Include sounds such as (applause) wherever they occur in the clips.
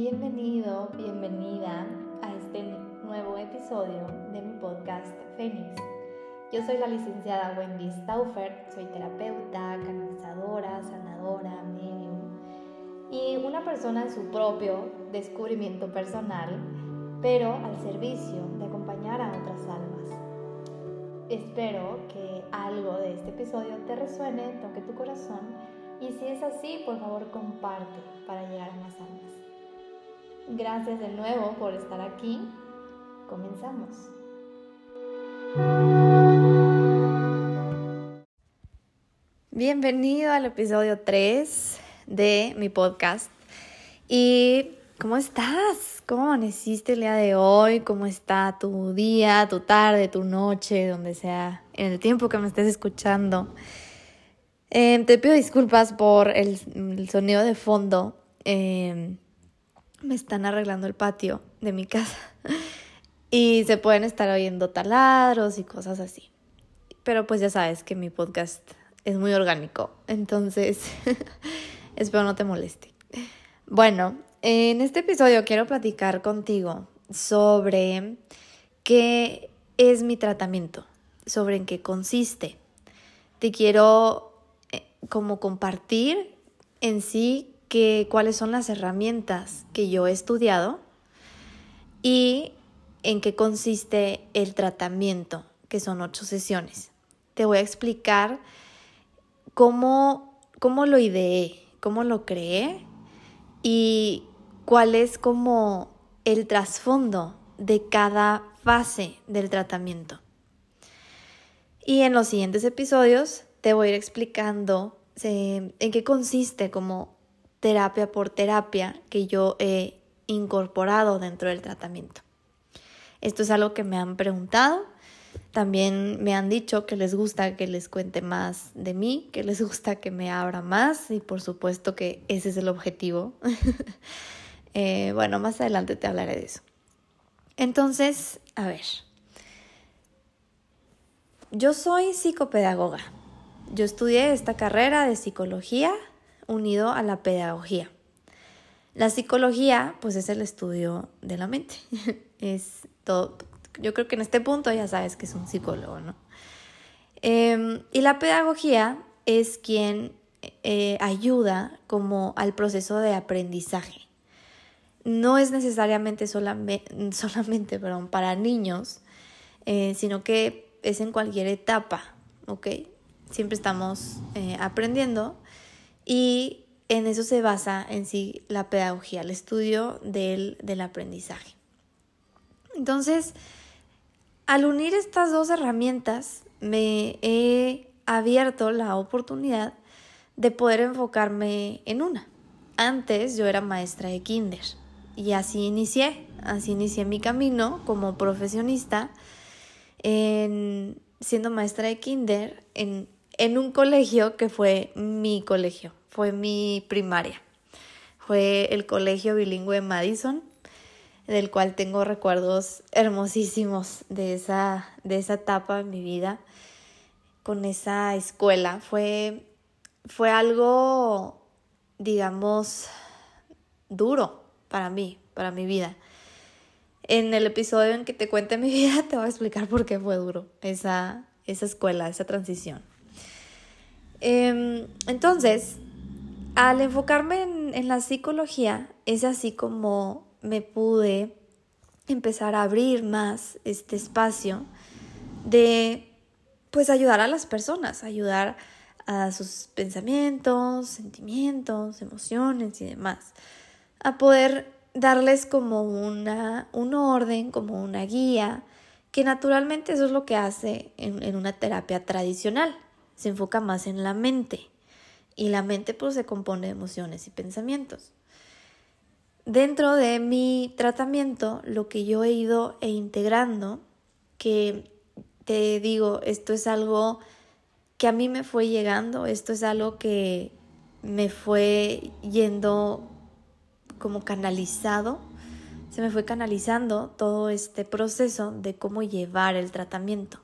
Bienvenido, bienvenida a este nuevo episodio de mi podcast Fénix. Yo soy la licenciada Wendy Stauffer, soy terapeuta, canalizadora, sanadora, medium y una persona en su propio descubrimiento personal, pero al servicio de acompañar a otras almas. Espero que algo de este episodio te resuene, toque tu corazón y si es así, por favor comparte para llegar a más almas. Gracias de nuevo por estar aquí. Comenzamos. Bienvenido al episodio 3 de mi podcast. ¿Y cómo estás? ¿Cómo amaneciste el día de hoy? ¿Cómo está tu día, tu tarde, tu noche, donde sea, en el tiempo que me estés escuchando? Eh, te pido disculpas por el, sonido de fondo. Eh, me están arreglando el patio de mi casa (laughs) y se pueden estar oyendo taladros y cosas así. Pero pues ya sabes que mi podcast es muy orgánico, entonces (laughs) espero no te moleste. Bueno, en este episodio quiero platicar contigo sobre qué es mi tratamiento, sobre en qué consiste. Te quiero eh, como compartir en sí que, cuáles son las herramientas que yo he estudiado y en qué consiste el tratamiento, que son ocho sesiones. Te voy a explicar cómo, cómo lo ideé, cómo lo creé y cuál es como el trasfondo de cada fase del tratamiento. Y en los siguientes episodios te voy a ir explicando en qué consiste como terapia por terapia que yo he incorporado dentro del tratamiento. Esto es algo que me han preguntado. También me han dicho que les gusta que les cuente más de mí, que les gusta que me abra más y por supuesto que ese es el objetivo. (laughs) Eh, bueno, más adelante te hablaré de eso. Entonces, a ver. Yo soy psicopedagoga. Yo estudié esta carrera de psicología unido a la pedagogía. La psicología, pues es el estudio de la mente. (laughs) es todo. Yo creo que en este punto ya sabes que es un psicólogo, ¿no? Em, y la pedagogía es quien eh, ayuda como al proceso de aprendizaje. No es necesariamente (laughs) solamente, para niños, eh, sino que es en cualquier etapa, ¿ok? Siempre estamos eh, aprendiendo y en eso se basa en sí la pedagogía, el estudio del, del aprendizaje. Entonces, al unir estas dos herramientas, me he abierto la oportunidad de poder enfocarme en una. Antes yo era maestra de kinder y así inicié, así inicié mi camino como profesionista en, siendo maestra de kinder en, en un colegio que fue mi colegio fue mi primaria. Fue el colegio bilingüe Madison, del cual tengo recuerdos hermosísimos de esa, de esa etapa en mi vida con esa escuela. Fue, fue algo, digamos, duro para mí, para mi vida. En el episodio en que te cuente mi (laughs) vida te voy a explicar por qué fue duro esa, esa escuela, esa transición. Em, entonces, al enfocarme en, la psicología, es así como me pude empezar a abrir más este espacio de pues ayudar a las personas, ayudar a sus pensamientos, sentimientos, emociones y demás, a poder darles como una, un orden, como una guía, que naturalmente eso es lo que hace en una terapia tradicional, se enfoca más en la mente y la mente pues se compone de emociones y pensamientos. Dentro de mi tratamiento, lo que yo he ido e integrando, que te digo, esto es algo que a mí me fue llegando, esto es algo que me fue yendo como canalizado, se me fue canalizando todo este proceso de cómo llevar el tratamiento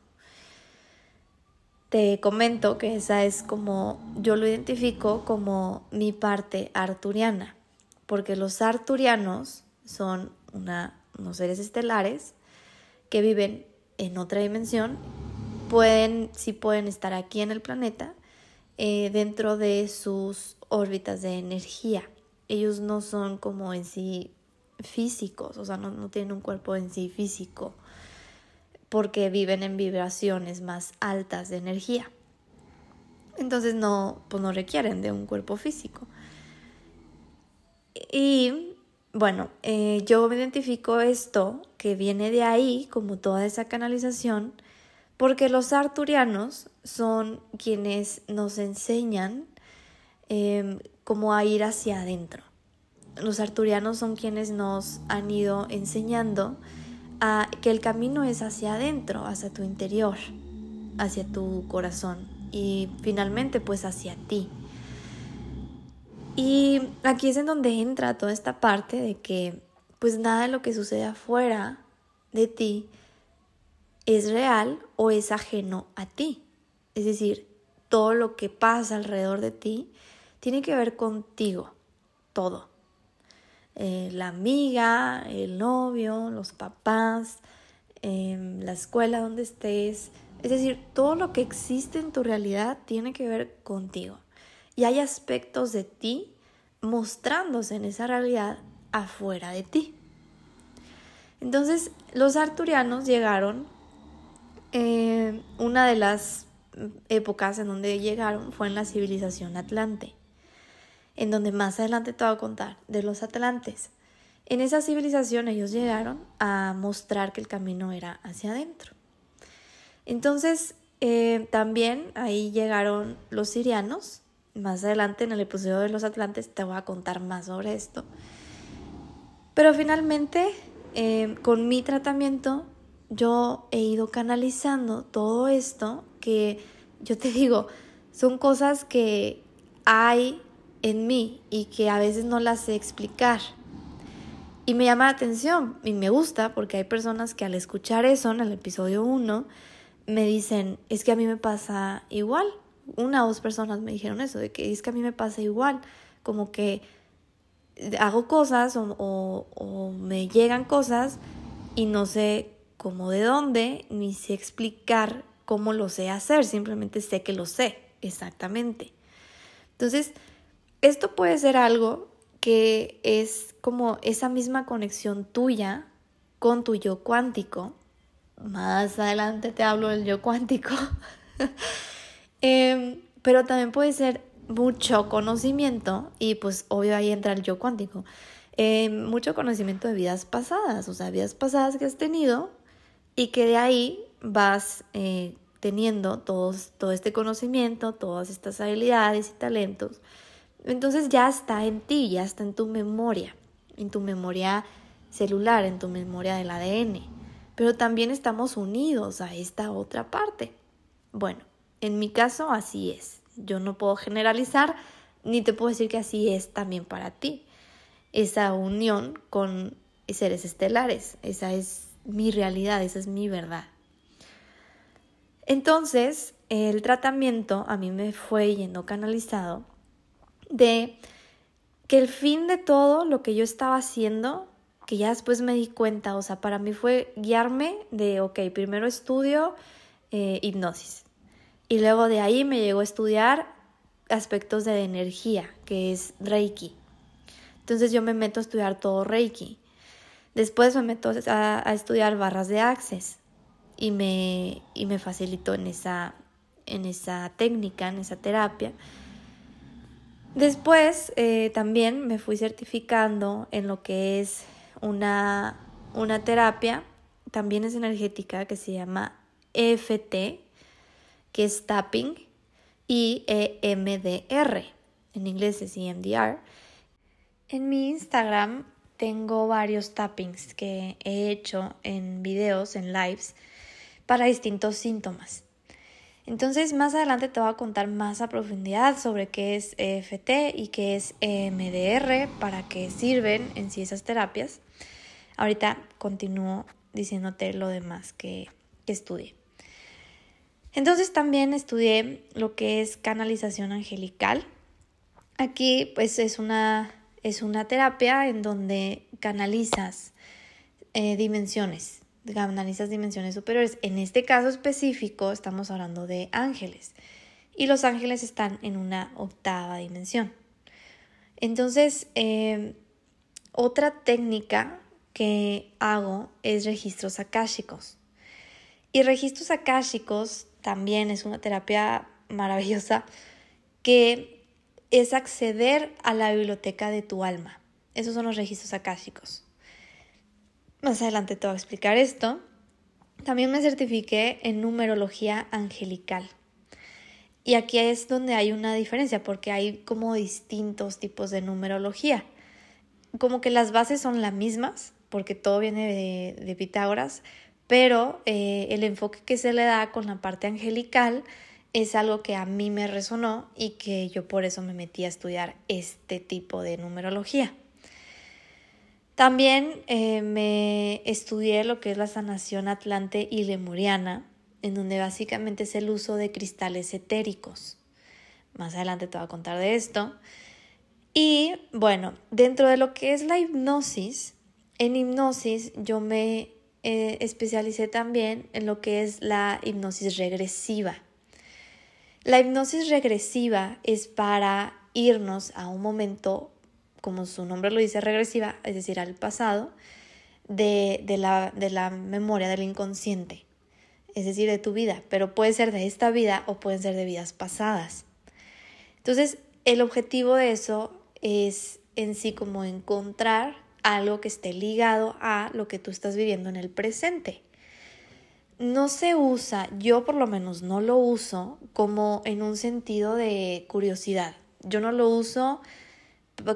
te comento que esa es como yo lo identifico como mi parte arturiana. porque los arturianos son unos seres estelares que viven en otra dimensión, pueden, sí pueden estar aquí en el planeta, eh, dentro de sus órbitas de energía. Ellos no son como en sí físicos, o sea, no tienen un cuerpo en sí físico, porque viven en vibraciones más altas de energía. Entonces no, pues no requieren de un cuerpo físico. Y bueno, eh, yo me identifico esto que viene de ahí, como toda esa canalización, porque los arturianos son quienes nos enseñan eh, cómo a ir hacia adentro. Los arturianos son quienes nos han ido enseñando que el camino es hacia adentro, hacia tu interior, hacia tu corazón y finalmente pues hacia ti. Y aquí es en donde entra toda esta parte de que pues nada de lo que sucede afuera de ti es real o es ajeno a ti. Es decir, todo lo que pasa alrededor de ti tiene que ver contigo, todo. Eh, la amiga, el novio, los papás, em, la escuela donde estés. Es decir, todo lo que existe en tu realidad tiene que ver contigo. Y hay aspectos de ti mostrándose en esa realidad afuera de ti. Entonces, los arturianos llegaron, eh, una de las épocas en donde llegaron fue en la civilización atlante en donde más adelante te voy a contar de los atlantes. En esa civilización ellos llegaron a mostrar que el camino era hacia adentro. Entonces, eh, también ahí llegaron los sirianos. Más adelante en el episodio de los atlantes te voy a contar más sobre esto. Pero finalmente, eh, con mi tratamiento, yo he ido canalizando todo esto que yo te (laughs) digo, son cosas que hay en mí y que a veces no las sé explicar. Y me llama la atención y me gusta porque hay personas que al escuchar eso en el episodio 1 me dicen, es que a mí me pasa igual. Una o dos personas me dijeron eso, de que es que a mí me pasa igual, como que hago cosas o, o me llegan cosas y no sé cómo de dónde, ni sé explicar cómo lo sé hacer, simplemente sé que lo sé, exactamente. Entonces, esto puede ser algo que es como esa misma conexión tuya con tu yo cuántico. Más adelante te hablo del yo cuántico. (laughs) Em, pero también puede ser mucho conocimiento y pues obvio ahí entra el yo cuántico. Em, mucho conocimiento de vidas pasadas, o sea, vidas pasadas que has tenido y que de ahí vas eh, teniendo todo este conocimiento, todas estas habilidades y talentos entonces ya está en ti, ya está en tu memoria, en tu memoria celular, en tu memoria del ADN. Pero también estamos unidos a esta otra parte. Bueno, en mi caso así es. Yo no puedo generalizar ni te puedo decir que así es también para ti. Esa unión con seres estelares, esa es mi realidad, esa es mi verdad. Entonces, el tratamiento a mí me fue yendo canalizado de que el fin de todo lo que yo estaba haciendo, que ya después me di cuenta, o sea, para mí fue guiarme de, ok, primero estudio eh, hipnosis y luego de ahí me llegó a estudiar aspectos de energía, que es Reiki. Entonces yo me meto a estudiar todo Reiki. Después me meto a, estudiar barras de Access y me, y me facilitó en esa, en esa técnica, en esa terapia. Después eh, también me fui certificando en lo que es una, una terapia, también es energética, que se llama EFT, que es tapping, y EMDR, en inglés es EMDR. En mi Instagram tengo varios tappings que he hecho en videos, en lives, para distintos síntomas. Entonces, más adelante te voy a contar más a profundidad sobre qué es EFT y qué es EMDR, para qué sirven en sí esas terapias. Ahorita continúo diciéndote lo demás que, estudié. Entonces también estudié lo que es canalización angelical. Aquí pues es una es una terapia en donde canalizas eh, dimensiones, dimensiones superiores. En este caso específico estamos hablando de ángeles y los ángeles están en una octava dimensión. Entonces, eh, otra técnica que hago es registros akáshicos. Y registros akáshicos también es una terapia maravillosa que es acceder a la biblioteca de tu alma. Esos son los registros akáshicos. Más adelante te voy a explicar esto. También me certifiqué en numerología angelical. Y aquí es donde hay una diferencia, porque hay como distintos tipos de numerología. Como que las bases son las mismas, porque todo viene de, Pitágoras, pero eh, el enfoque que se le da con la parte angelical es algo que a mí me resonó y que yo por eso me metí a estudiar este tipo de numerología. También eh, me estudié lo que es la sanación atlante y lemuriana, en donde básicamente es el uso de cristales etéricos. Más adelante te voy a contar de esto. Y bueno, dentro de lo que es la hipnosis, en hipnosis yo me eh, especialicé también en lo que es la hipnosis regresiva. La hipnosis regresiva es para irnos a un momento, como su nombre lo dice, regresiva, es decir, al pasado, de, de, la, de la memoria del inconsciente es decir, de tu vida, pero puede ser de esta vida o pueden ser de vidas pasadas. Entonces, el objetivo de eso es en sí como encontrar algo que esté ligado a lo que tú estás viviendo en el presente. No se usa, yo por lo menos no lo uso como en un sentido de curiosidad. Yo no lo uso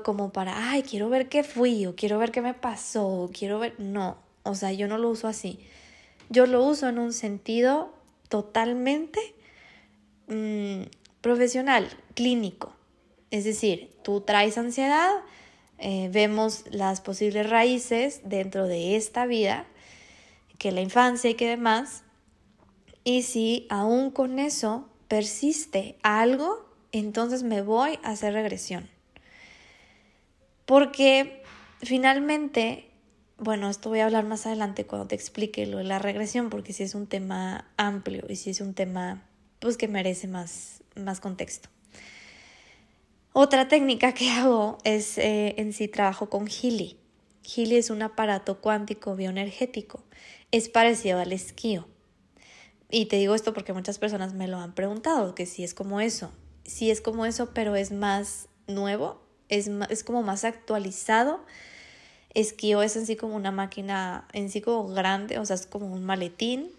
como para, ay, quiero ver qué fui o quiero ver qué me pasó, quiero ver, no, o sea, yo no lo uso así. Yo lo uso en un sentido totalmente mm, profesional, clínico. Es decir, tú traes ansiedad, eh, vemos las posibles raíces dentro de esta vida, que la infancia y que demás, y si aún con eso persiste algo, entonces me voy a hacer regresión. Porque finalmente bueno, esto voy a hablar más adelante cuando te explique lo de la regresión, porque sí es un tema amplio y sí es un tema pues que merece más, más contexto. Otra técnica que hago es eh, en sí trabajo con Healy. Healy es un aparato cuántico bioenergético. Es parecido al esquío. Y te digo esto porque muchas personas me lo han preguntado, que si es como eso. Sí es como eso, pero es más nuevo, es, es como más actualizado Esquío es en sí como una máquina en sí como grande, o sea, es como un maletín.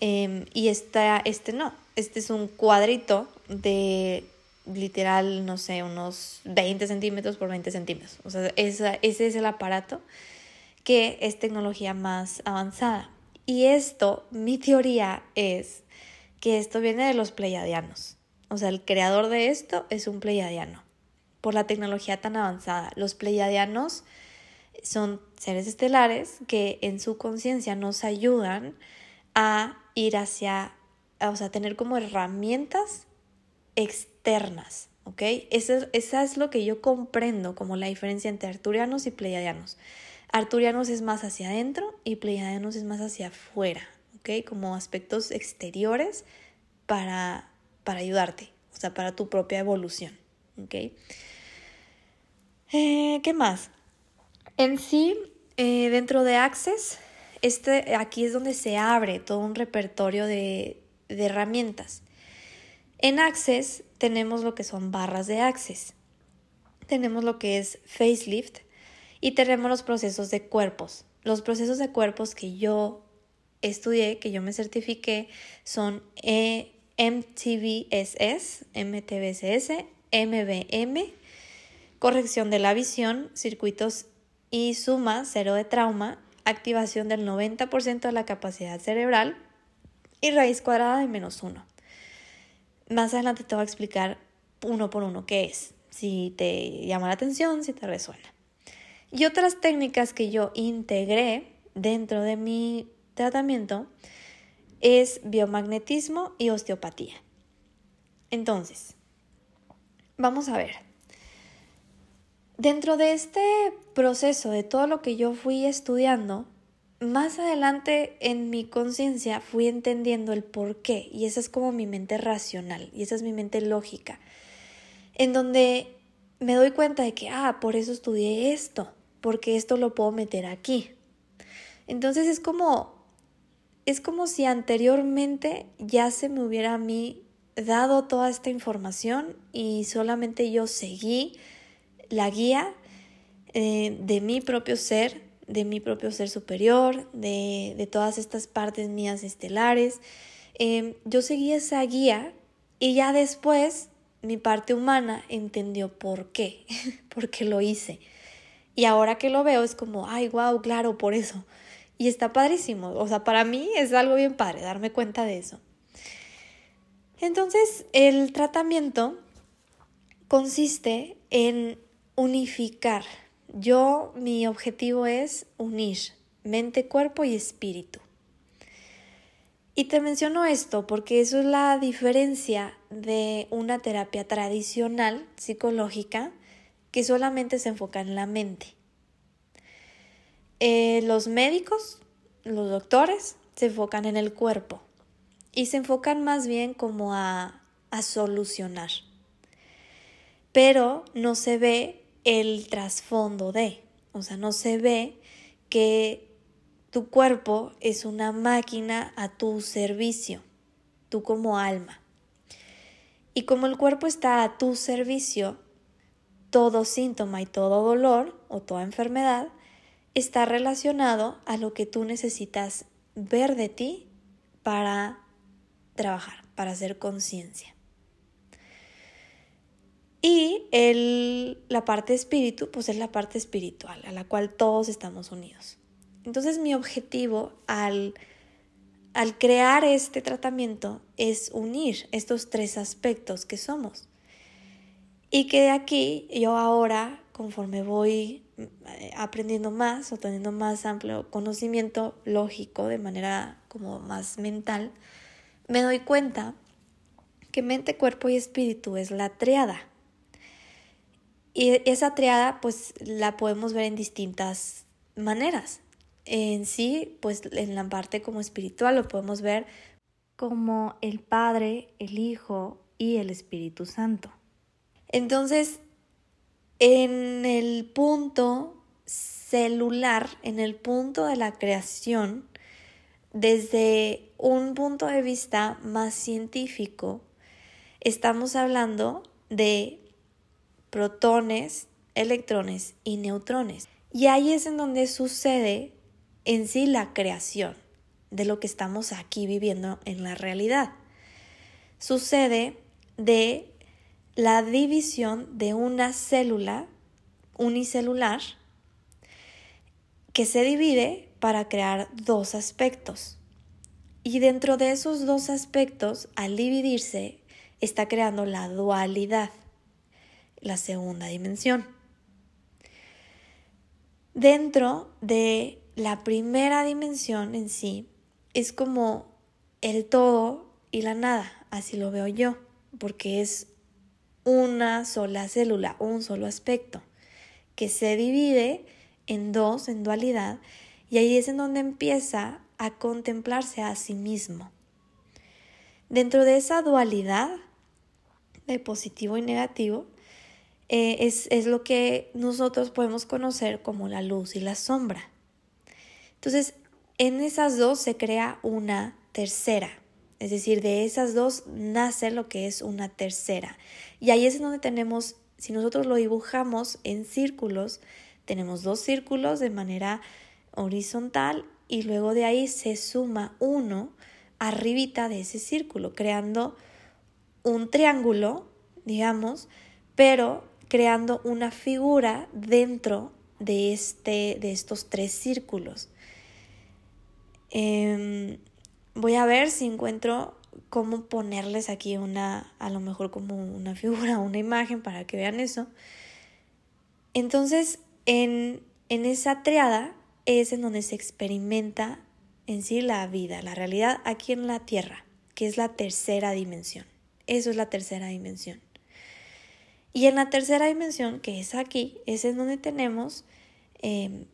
Em, y esta, este no, este es un cuadrito de literal, no sé, unos 20 centímetros por 20 centímetros. O sea, ese es el aparato que es tecnología más avanzada. Y esto, mi teoría es que esto viene de los pleiadianos. O sea, el creador de esto es un pleiadiano por la tecnología tan avanzada. Los pleiadianos son seres estelares que en su conciencia nos ayudan a ir hacia, o sea, tener como herramientas externas, ¿ok? Eso, esa es lo que yo comprendo como la diferencia entre arturianos y pleiadianos. Arturianos es más hacia adentro y pleiadianos es más hacia afuera, ¿ok? Como aspectos exteriores para, para ayudarte, o sea, para tu propia evolución, ¿ok? Eh, ¿Qué más? En sí, eh, dentro de Access, este, aquí es donde se abre todo un repertorio de, herramientas. En Access tenemos lo que son barras de Access, tenemos lo que es facelift y tenemos los procesos de cuerpos. Los procesos de cuerpos que yo estudié, que yo me certifiqué, son e MTVSS, MTVSS, MBM, corrección de la visión, circuitos y suma cero de trauma, activación del 90% de la capacidad cerebral y raíz cuadrada de menos uno. Más adelante te voy a explicar uno por uno qué es, si te llama la atención, si te resuena. Y otras técnicas que yo integré dentro de mi tratamiento es biomagnetismo y osteopatía. Entonces, vamos a ver. dentro de este proceso de todo lo que yo fui estudiando, más adelante en mi conciencia fui entendiendo el por qué y esa es como mi mente racional y esa es mi mente lógica, en donde me doy cuenta de que, ah, por eso estudié esto, porque esto lo puedo meter aquí. Entonces es como, es como si anteriormente ya se me hubiera a mí dado toda esta información y solamente yo seguí la guía eh, de mi propio ser, de mi propio ser superior, de, todas estas partes mías estelares. Em, yo seguí esa guía y ya después mi parte humana entendió por qué, (laughs) por qué lo hice. Y ahora que lo veo es como, ay, wow, claro, por eso. Y está padrísimo. O sea, para mí es algo bien padre darme cuenta de eso. Entonces, el tratamiento consiste en unificar. Yo, mi objetivo es unir mente, cuerpo y espíritu. Y te menciono esto porque eso es la diferencia de una terapia tradicional psicológica que solamente se enfoca en la mente. Eh, los médicos, los doctores, se enfocan en el cuerpo y se enfocan más bien como a, a solucionar. Pero no se ve el trasfondo de, o sea, no se ve que tu cuerpo es una máquina a tu servicio, tú como alma. Y como el cuerpo está a tu servicio, todo síntoma y todo dolor o toda enfermedad está relacionado a lo que tú necesitas ver de ti para trabajar, para hacer conciencia. Y el, la parte espíritu, pues es la parte espiritual, a la cual todos estamos unidos. Entonces mi objetivo al, al crear este tratamiento es unir estos tres aspectos que somos. Y que de aquí yo ahora, conforme voy eh, aprendiendo más o teniendo más amplio conocimiento lógico de manera como más mental, me doy cuenta que mente, cuerpo y espíritu es la triada. Y esa triada pues la podemos ver en distintas maneras. En sí, pues en la parte como espiritual lo podemos ver como el Padre, el Hijo y el Espíritu Santo. Entonces, en el punto celular, en el punto de la creación, desde un punto de vista más científico, estamos hablando de protones, electrones y neutrones. Y ahí es en donde sucede en sí la creación de lo que estamos aquí viviendo en la realidad. Sucede de la división de una célula unicelular que se divide para crear dos aspectos. Y dentro de esos dos aspectos, al dividirse, está creando la dualidad, la segunda dimensión. Dentro de la primera dimensión en sí, es como el todo y la nada, así lo veo yo, porque es una sola célula, un solo aspecto, que se divide en dos, en dualidad, y ahí es en donde empieza a contemplarse a sí mismo. Dentro de esa dualidad de positivo y negativo, eh, es, es lo que nosotros podemos conocer como la luz y la sombra. Entonces, en esas dos se crea una tercera, es decir, de esas dos nace lo que es una tercera. Y ahí es donde tenemos, si nosotros lo dibujamos en círculos, tenemos dos círculos de manera horizontal y luego de ahí se suma uno arribita de ese círculo, creando un triángulo, digamos, pero creando una figura dentro de, este, de estos tres círculos. Em, voy a ver si encuentro cómo ponerles aquí una, a lo mejor como una figura, una imagen para que vean eso. Entonces, en, en esa triada es en donde se experimenta en sí la vida, la realidad aquí en la Tierra, que es la tercera dimensión. Eso es la tercera dimensión. Y en la tercera dimensión, que es aquí, es en donde tenemos em,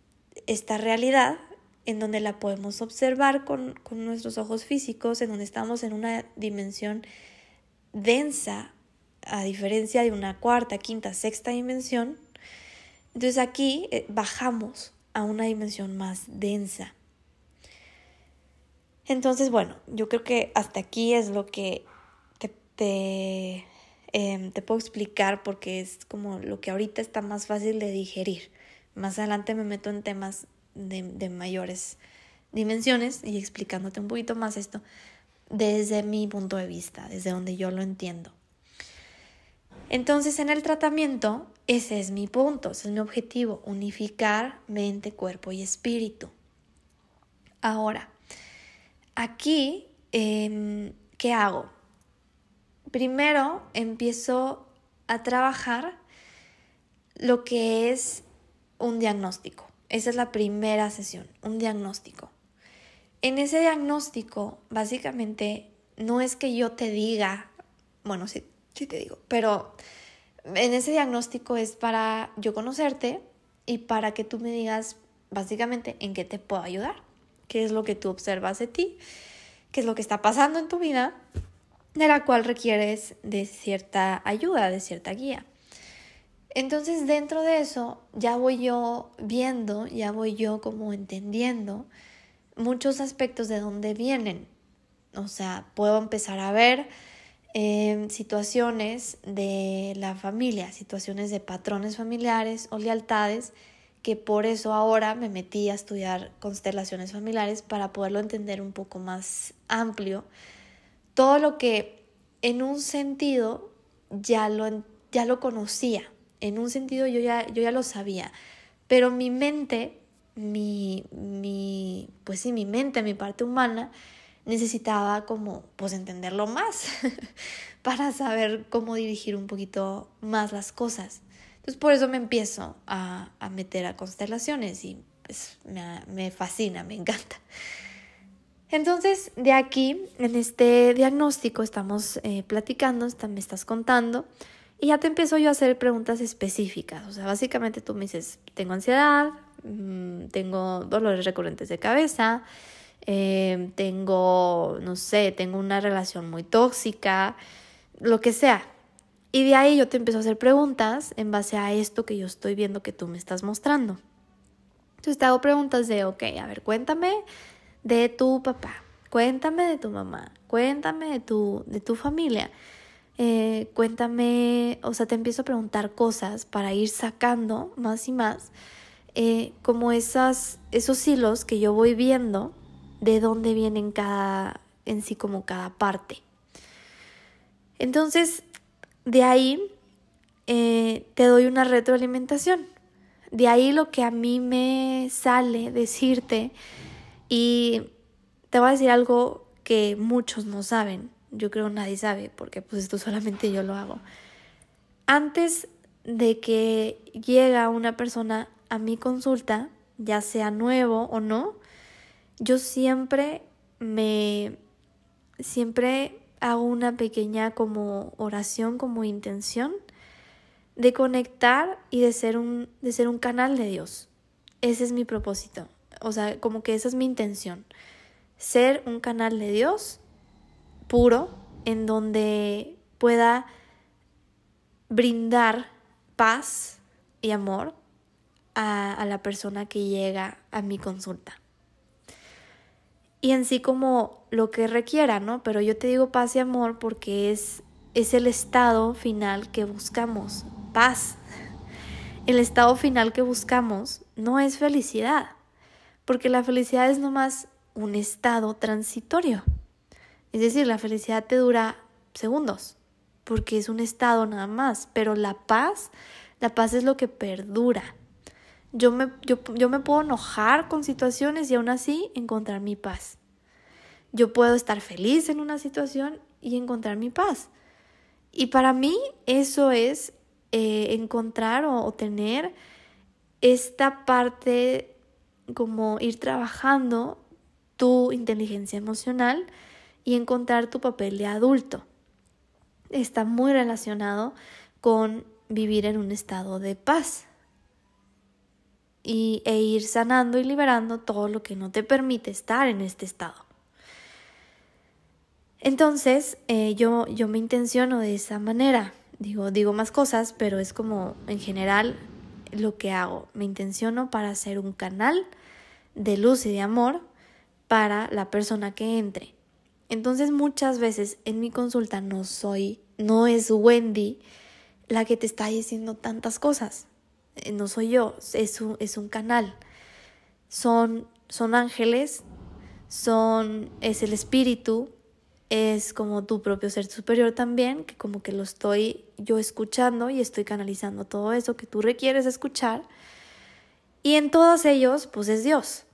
esta realidad, en donde la podemos observar con, con nuestros ojos físicos, en donde estamos en una dimensión densa, a diferencia de una cuarta, quinta, sexta dimensión. Entonces aquí eh, bajamos a una dimensión más densa. Entonces, bueno, yo creo que hasta aquí es lo que te, em, te, puedo explicar porque es como lo que ahorita está más fácil de digerir. Más adelante me meto en temas de, de mayores dimensiones y explicándote un poquito más esto desde mi punto de vista, desde donde yo lo entiendo. Entonces, en el tratamiento, ese es mi punto, ese es mi objetivo, unificar mente, cuerpo y espíritu. Ahora, aquí, em, ¿qué hago? Primero empiezo a trabajar lo que es un diagnóstico. Esa es la primera sesión, un diagnóstico. En ese diagnóstico, básicamente, no es que yo te diga, bueno, sí, sí te digo, pero en ese diagnóstico es para yo conocerte y para que tú me digas básicamente en qué te puedo ayudar, qué es lo que tú observas de ti, qué es lo que está pasando en tu vida, de la cual requieres de cierta ayuda, de cierta guía. Entonces dentro de eso ya voy yo viendo, ya voy yo como entendiendo muchos aspectos de dónde vienen. O sea, puedo empezar a ver eh, situaciones de la familia, situaciones de patrones familiares o lealtades, que por eso ahora me metí a estudiar constelaciones familiares para poderlo entender un poco más amplio. Todo lo que en un sentido ya lo, ya lo conocía, en un sentido yo ya, yo ya lo sabía, pero mi mente mi, mi, pues sí, mi mente, mi parte humana, necesitaba como, pues entenderlo más (laughs) para saber cómo dirigir un poquito más las cosas. Entonces por eso me empiezo a, a meter a constelaciones y pues me, me fascina, me encanta. Entonces, de aquí, en este diagnóstico, estamos eh, platicando, me estás contando, y ya te empiezo yo a hacer preguntas específicas. O sea, básicamente tú me dices, tengo ansiedad, Mm, tengo dolores recurrentes de cabeza, eh, tengo, no sé, tengo una relación muy tóxica, lo que sea. Y de ahí yo te empiezo a hacer preguntas en base a esto que yo estoy viendo que tú me estás mostrando. Entonces te hago preguntas de, ok, a ver, cuéntame de tu papá, cuéntame de tu mamá, cuéntame de tu, de tu familia. Eh, cuéntame, o sea, te empiezo a preguntar cosas para ir sacando más y más eh, como esas, esos hilos que yo voy viendo de dónde vienen cada, en sí como cada parte. Entonces, de ahí eh, te doy una retroalimentación. De ahí lo que a mí me sale decirte y te voy a decir algo que muchos no saben. Yo creo nadie sabe porque pues esto solamente yo lo hago. Antes de que llega una persona a mi consulta, ya sea nuevo o no, yo siempre me, siempre hago una pequeña como oración, como intención de conectar y de ser un, de ser un canal de Dios. Ese es mi propósito. O sea, como que esa es mi intención. Ser un canal de Dios puro en donde pueda brindar paz y amor a, la persona que llega a mi consulta. Y en sí como lo que requiera, ¿no? Pero yo te digo paz y amor porque es, es el estado final que buscamos, paz. El estado final que buscamos no es felicidad, porque la felicidad es nomás un estado transitorio. Es decir, la felicidad te dura segundos, porque es un estado nada más, pero la paz, la paz es lo que perdura. Yo me, yo, me puedo enojar con situaciones y aún así encontrar mi paz. Yo puedo estar feliz en una situación y encontrar mi paz. Y para mí eso es eh, encontrar o, tener esta parte como ir trabajando tu inteligencia emocional y encontrar tu papel de adulto. Está muy relacionado con vivir en un estado de paz y, e ir sanando y liberando todo lo que no te permite estar en este estado. Entonces, eh, yo, yo me intenciono de esa manera. Digo, digo más cosas, pero es como en general lo que hago. Me intenciono para ser un canal de luz y de amor para la persona que entre. Entonces muchas veces en mi consulta no soy, no es Wendy la que te está diciendo tantas cosas. Eh, no soy yo, es un, es un canal. Son, son ángeles, son, es el espíritu, es como tu propio ser superior también, que como que lo estoy yo escuchando y estoy canalizando todo eso que tú requieres escuchar. Y en todos ellos, pues es Dios.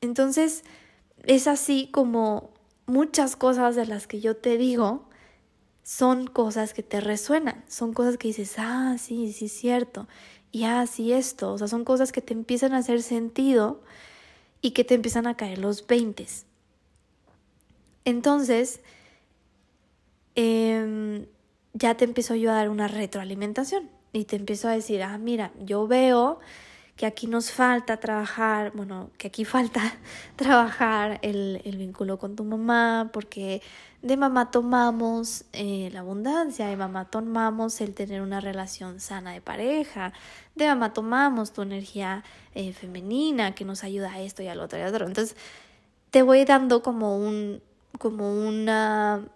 Entonces, es así como muchas cosas de las que yo te digo son cosas que te resuenan, son cosas que dices, ah, sí, sí es cierto, y ah, sí esto, o sea, son cosas que te empiezan a hacer sentido y que te empiezan a caer los veintes. Entonces, em, ya te empiezo yo a dar una retroalimentación y te empiezo a decir, ah, mira, yo veo que aquí nos falta trabajar, bueno, que aquí falta (laughs) trabajar el, vínculo con tu mamá, porque de mamá tomamos eh, la abundancia, de mamá tomamos el tener una relación sana de pareja, de mamá tomamos tu energía eh, femenina que nos ayuda a esto y al otro y al otro. Entonces, te voy dando como un, como una,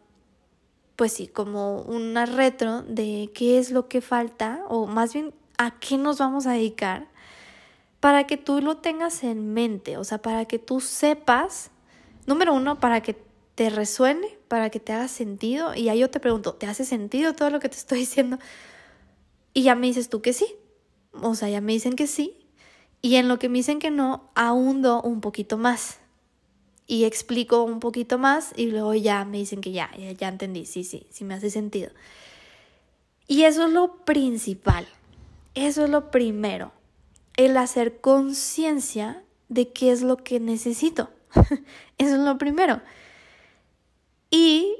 pues sí, como una retro de qué es lo que falta, o más bien a qué nos vamos a dedicar, para que tú lo tengas en mente, o sea, para que tú sepas, número uno, para que te resuene, para que te haga sentido, y ahí yo te pregunto, ¿te hace sentido todo lo que te estoy (laughs) diciendo? Y ya me dices tú que sí, o sea, ya me dicen que sí, y en lo que me dicen que no, ahundo un poquito más y explico un poquito más y luego ya me dicen que ya, ya, entendí, sí, sí, sí me hace sentido. Y eso es lo principal, eso es lo primero, el hacer conciencia de qué es lo que necesito. (laughs) eso es lo primero. Y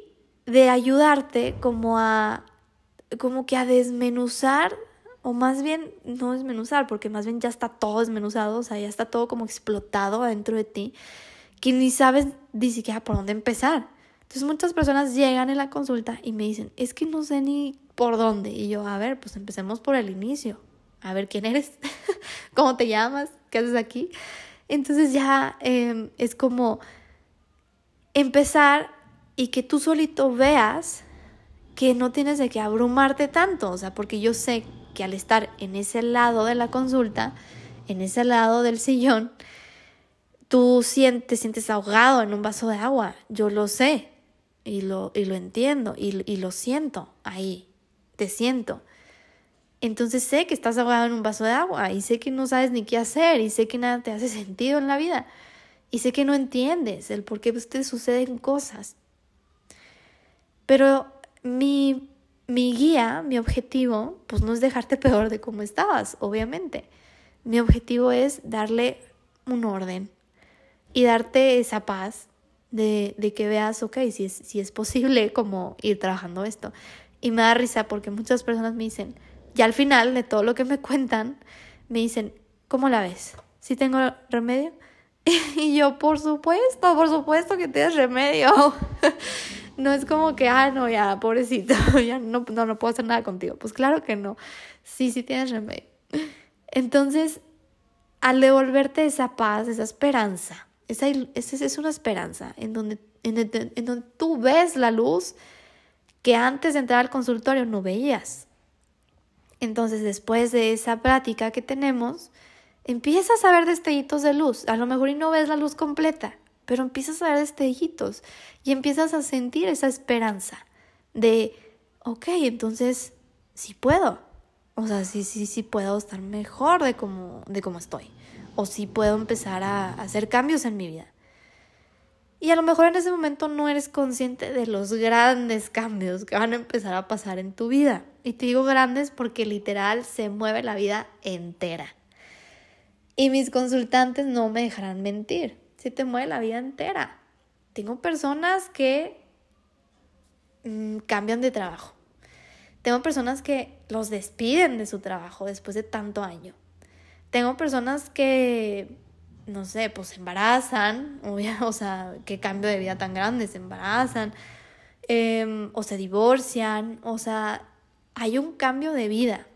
de ayudarte como a, como que a desmenuzar, o más bien no desmenuzar, porque más bien ya está todo desmenuzado, o sea, ya está todo como explotado adentro de ti que ni sabes ni siquiera por dónde empezar. Entonces muchas personas llegan en la consulta y me dicen, es que no sé ni por dónde. Y yo, a ver, pues empecemos por el inicio. A ver quién eres, (laughs) cómo te llamas, qué haces aquí. Entonces ya em, es como empezar y que tú solito veas que no tienes de qué abrumarte tanto. O sea, porque yo sé que al estar en ese lado de la consulta, en ese lado del sillón, tú sientes, te sientes ahogado en un vaso de agua, yo lo sé y lo, y lo entiendo y, y lo siento ahí, te siento. Entonces sé que estás ahogado en un vaso de agua y sé que no sabes ni qué hacer y sé que nada te hace sentido en la vida y sé que no entiendes el por qué te suceden cosas. Pero mi, mi guía, mi objetivo, pues no es dejarte (laughs) peor de cómo estabas, obviamente. Mi objetivo es darle un orden, y darte esa paz de, de, que veas, ok, si es, si es posible como ir trabajando esto. Y me da risa porque muchas personas me dicen, y al final de todo lo que me cuentan, me dicen, ¿cómo la ves? ¿Si tengo remedio? (laughs) Y yo, por supuesto, por supuesto que tienes remedio. (laughs) No es como que, ah, no, ya, pobrecito, (laughs) ya no, no, no puedo hacer nada contigo. Pues claro que no. Sí, sí tienes remedio. Entonces, al devolverte esa paz, esa esperanza, esa, es una esperanza en donde, en, en donde tú ves la luz que antes de entrar al consultorio no veías. Entonces, después de esa práctica que tenemos, empiezas a ver destellitos de luz. A lo mejor y no ves la luz completa, pero empiezas a ver destellitos y empiezas a sentir esa esperanza de, ok, entonces sí puedo. O sea, sí, sí, sí puedo estar mejor de como, de estoy o si puedo empezar a hacer cambios en mi vida. Y a lo mejor en ese momento no eres consciente de los grandes cambios que van a empezar a pasar en tu vida. Y te digo grandes porque literal se mueve la vida entera. Y mis consultantes no me dejarán mentir. Se te mueve la vida entera. Tengo personas que mm, cambian de trabajo. Tengo personas que los despiden de su trabajo después de tanto año. Tengo personas que, no sé, pues se embarazan, (laughs) o sea, qué cambio de vida tan grande, se embarazan, em, o se divorcian, o sea, hay un cambio de vida.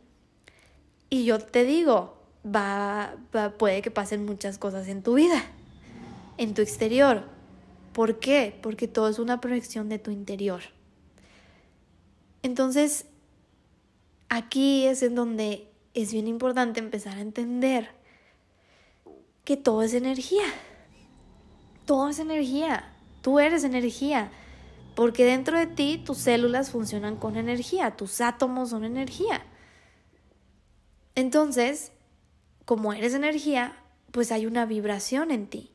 Y yo te digo, va, puede que pasen muchas cosas en tu vida, en tu exterior. ¿Por qué? Porque todo es una proyección de tu interior. Entonces, aquí es en donde es bien importante empezar a entender que todo es energía. Todo es energía. Tú eres energía. Porque dentro de ti tus células funcionan con energía, tus átomos son energía. Entonces, como eres energía, pues hay una vibración en ti.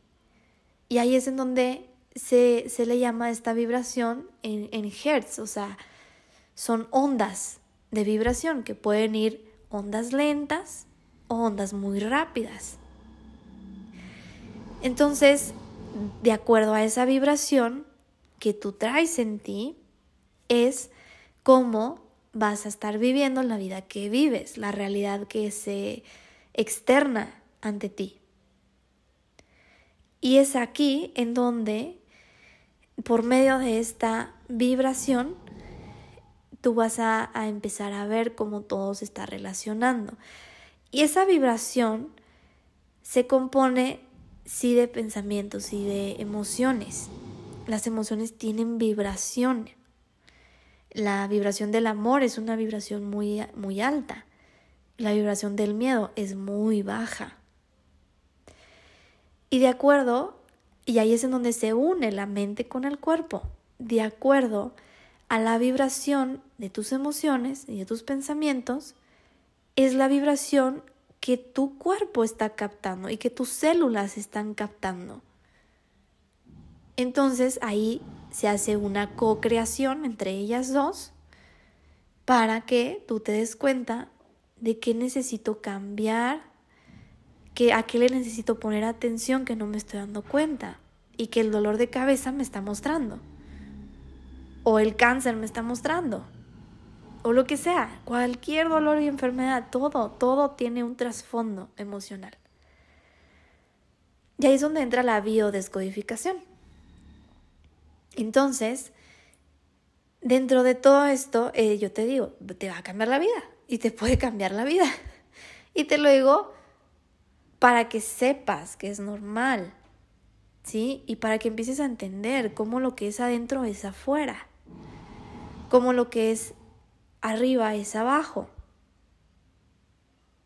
Y ahí es en donde se, le llama esta vibración en, en hertz, o sea, son ondas de vibración que pueden ir ondas lentas o ondas muy rápidas. Entonces, de acuerdo a esa vibración que tú traes en ti, es cómo vas a estar viviendo la vida que vives, la realidad que se externa ante ti. Y es aquí en donde, por medio de esta vibración, tú vas a, empezar a ver cómo todo se está relacionando. Y esa vibración se compone sí de pensamientos y de emociones. Las emociones tienen vibración. La vibración del amor es una vibración muy, muy alta. La vibración del miedo es muy baja. Y de acuerdo, y ahí es en donde se une la mente con el cuerpo, de acuerdo a la vibración de tus emociones y de tus pensamientos, es la vibración que tu cuerpo está captando y que tus células están captando. Entonces ahí se hace una co-creación entre ellas dos para que tú te des cuenta de qué necesito cambiar, que a qué le necesito poner atención que no me estoy dando cuenta y que el dolor de cabeza me está mostrando o el cáncer me está mostrando o lo que sea, cualquier dolor y enfermedad, todo, todo tiene un trasfondo emocional. Y ahí es donde entra la biodescodificación. Entonces, dentro de todo esto, eh, yo te digo, te va a cambiar la vida y te puede cambiar la vida. (laughs) Y te lo digo para que sepas que es normal, ¿sí? Y para que empieces a entender cómo lo que es adentro es afuera, cómo lo que es arriba es abajo.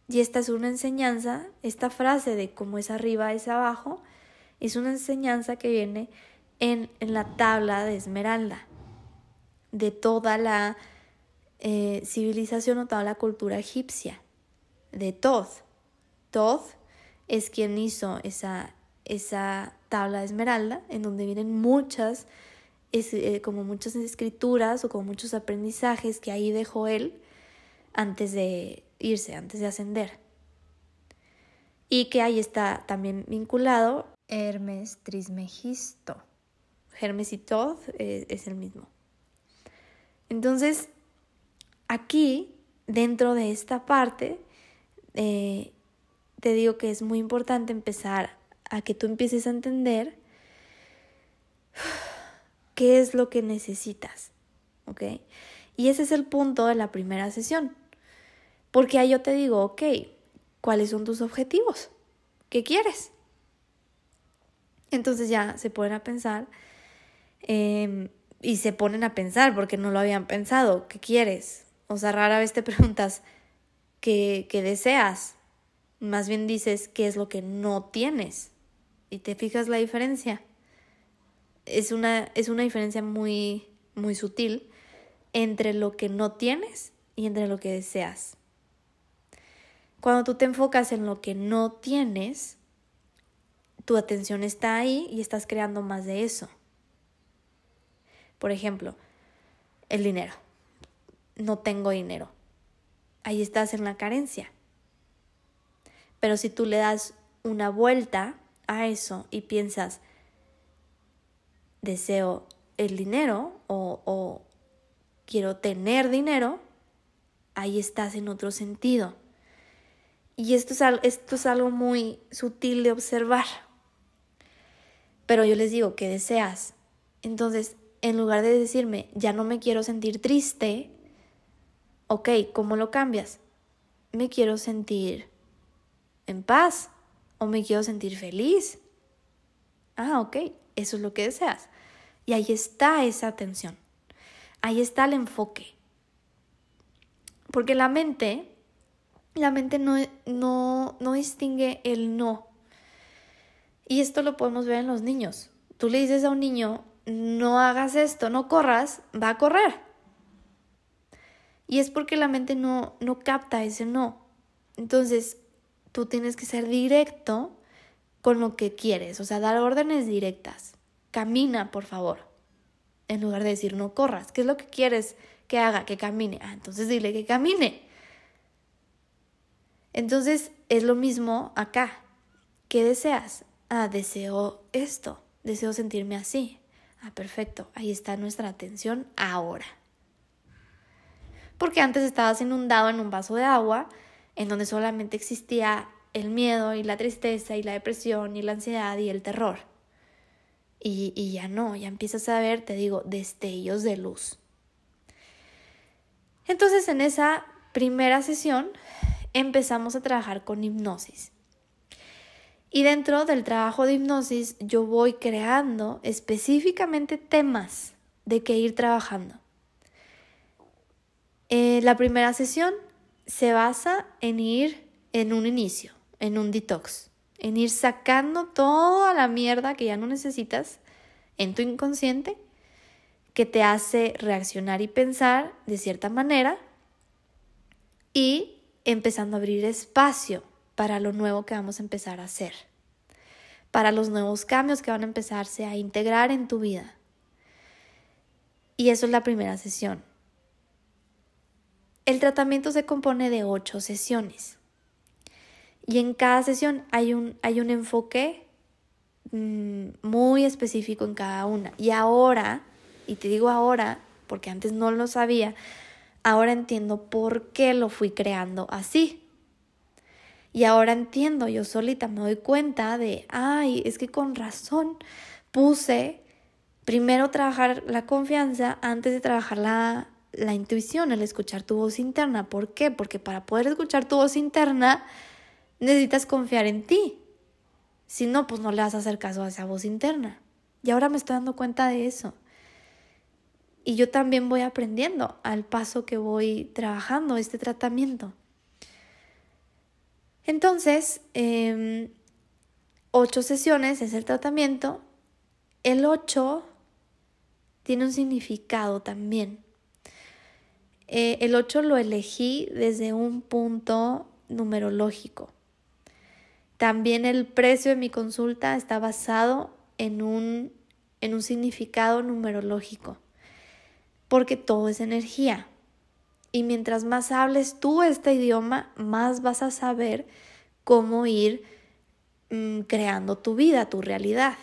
Y esta es una enseñanza, esta frase de cómo es arriba es abajo, es una enseñanza que viene en, la tabla de Esmeralda, de toda la eh, civilización o toda la cultura egipcia, de Thoth. Thoth es quien hizo esa, esa tabla de Esmeralda, en donde vienen muchas, eh, como muchas escrituras o como muchos aprendizajes que ahí dejó él antes de irse, antes de ascender. Y que ahí está también vinculado Hermes Trismegisto. Hermes y Thoth eh, es el mismo. Entonces, aquí, dentro de esta parte, eh, te digo que es muy importante empezar a que tú empieces a entender qué es lo que necesitas. Y ese es el punto de la primera sesión. Porque ahí yo te digo, ok, ¿cuáles son tus objetivos? ¿Qué quieres? Entonces ya se ponen a pensar Em, y se ponen a pensar porque no lo habían pensado. ¿Qué quieres? O sea, rara vez te (laughs) preguntas qué, qué deseas. Más bien dices qué es lo que no tienes. Y te fijas la diferencia. Es una, es una diferencia muy, muy sutil entre lo que no tienes y entre lo que deseas. Cuando tú te enfocas en lo que no tienes, tu atención está ahí y estás creando más de eso. Por ejemplo, el dinero. No tengo dinero. Ahí estás en la carencia. Pero si tú le das una vuelta a eso y piensas, deseo el dinero o, quiero tener dinero, ahí estás en otro sentido. Y esto es, esto es algo muy sutil de observar. Pero yo les digo, ¿qué deseas? Entonces, en lugar de decirme, ya no me quiero sentir triste, ok, ¿cómo lo cambias? Me quiero sentir en paz o me quiero sentir feliz. Ah, ok, eso es lo que deseas. Y ahí está esa atención. Ahí está el enfoque. Porque la mente, la mente no, no, no distingue el no. Y esto lo podemos ver en los niños. Tú le dices a un niño, no hagas esto, no corras, va a correr. Y es porque la mente no, no capta ese no. Entonces, tú tienes que ser directo con lo que quieres, o sea, dar órdenes directas. Camina, por favor. En lugar de decir no corras. ¿Qué es lo que quieres que haga? Que camine. Ah, entonces dile que camine. Entonces es lo mismo acá. ¿Qué deseas? Ah, deseo esto. Deseo sentirme así. Ah, perfecto. Ahí está nuestra atención ahora. Porque antes estabas inundado en un vaso de agua en donde solamente existía el miedo y la tristeza y la depresión y la ansiedad y el terror. Y, y ya no, ya empiezas a ver, te digo, destellos de luz. Entonces en esa primera sesión empezamos a trabajar con hipnosis. Y dentro del trabajo de hipnosis yo voy creando específicamente temas de que ir trabajando. Eh, la primera sesión se basa en ir en un inicio, en un detox, en ir sacando toda la mierda que ya no necesitas en tu inconsciente, que te hace reaccionar y pensar de cierta manera y empezando a abrir espacio para lo nuevo que vamos a empezar a hacer, para los nuevos cambios que van a empezarse a integrar en tu vida. Y eso es la primera sesión. El tratamiento se compone de ocho sesiones. Y en cada sesión hay un, hay un enfoque mm, muy específico en cada una. Y ahora, y te digo ahora, porque antes no lo sabía, ahora entiendo por qué lo fui creando así. Y ahora entiendo, yo solita me doy cuenta de, ay, es que con razón puse primero trabajar la confianza antes de trabajar la, la intuición, el escuchar tu voz interna. ¿Por qué? Porque para poder escuchar tu voz interna necesitas confiar en ti. Si no, pues no le vas a hacer caso a esa voz interna. Y ahora me estoy dando cuenta de eso. Y yo también voy aprendiendo al paso que voy trabajando este tratamiento. Entonces, em, ocho sesiones es el tratamiento. El ocho tiene un significado también. Eh, el 8 lo elegí desde un punto numerológico. También el precio de mi consulta está basado en un, en un significado numerológico, porque todo es energía. Y mientras más hables tú este idioma, más vas a saber cómo ir mm, creando tu vida, tu realidad.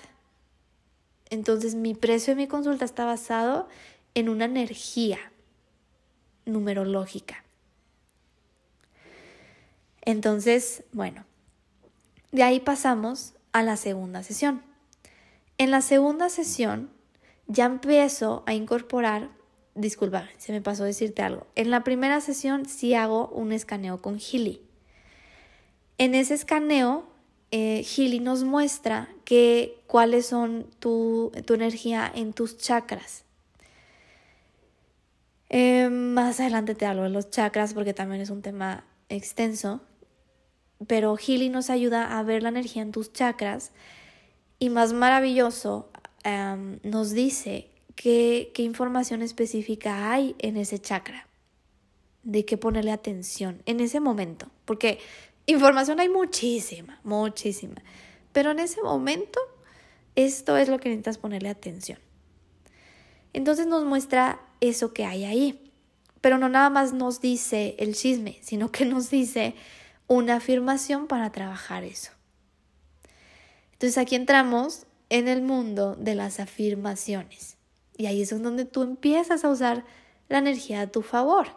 Entonces mi precio de mi consulta está basado en una energía, numerológica. Entonces, bueno, de ahí pasamos a la segunda sesión. En la segunda sesión ya empiezo a incorporar, disculpa, se me pasó decirte algo. En la primera sesión sí hago un escaneo con Gili. En ese escaneo, eh, Gili nos muestra que, cuáles son tu, tu energía en tus chakras. Eh, más adelante te hablo de los chakras porque también es un tema extenso. Pero Healy nos ayuda a ver la energía en tus chakras. Y más maravilloso, nos dice qué, información específica hay en ese chakra. De qué ponerle atención en ese momento. Porque información hay muchísima, muchísima. Pero en ese momento, esto es lo que necesitas ponerle atención. Entonces nos muestra eso que hay ahí. Pero no nada más nos dice el chisme, sino que nos dice una afirmación para trabajar eso. Entonces aquí entramos en el mundo de las afirmaciones. Y ahí es donde tú empiezas a usar la energía a tu favor.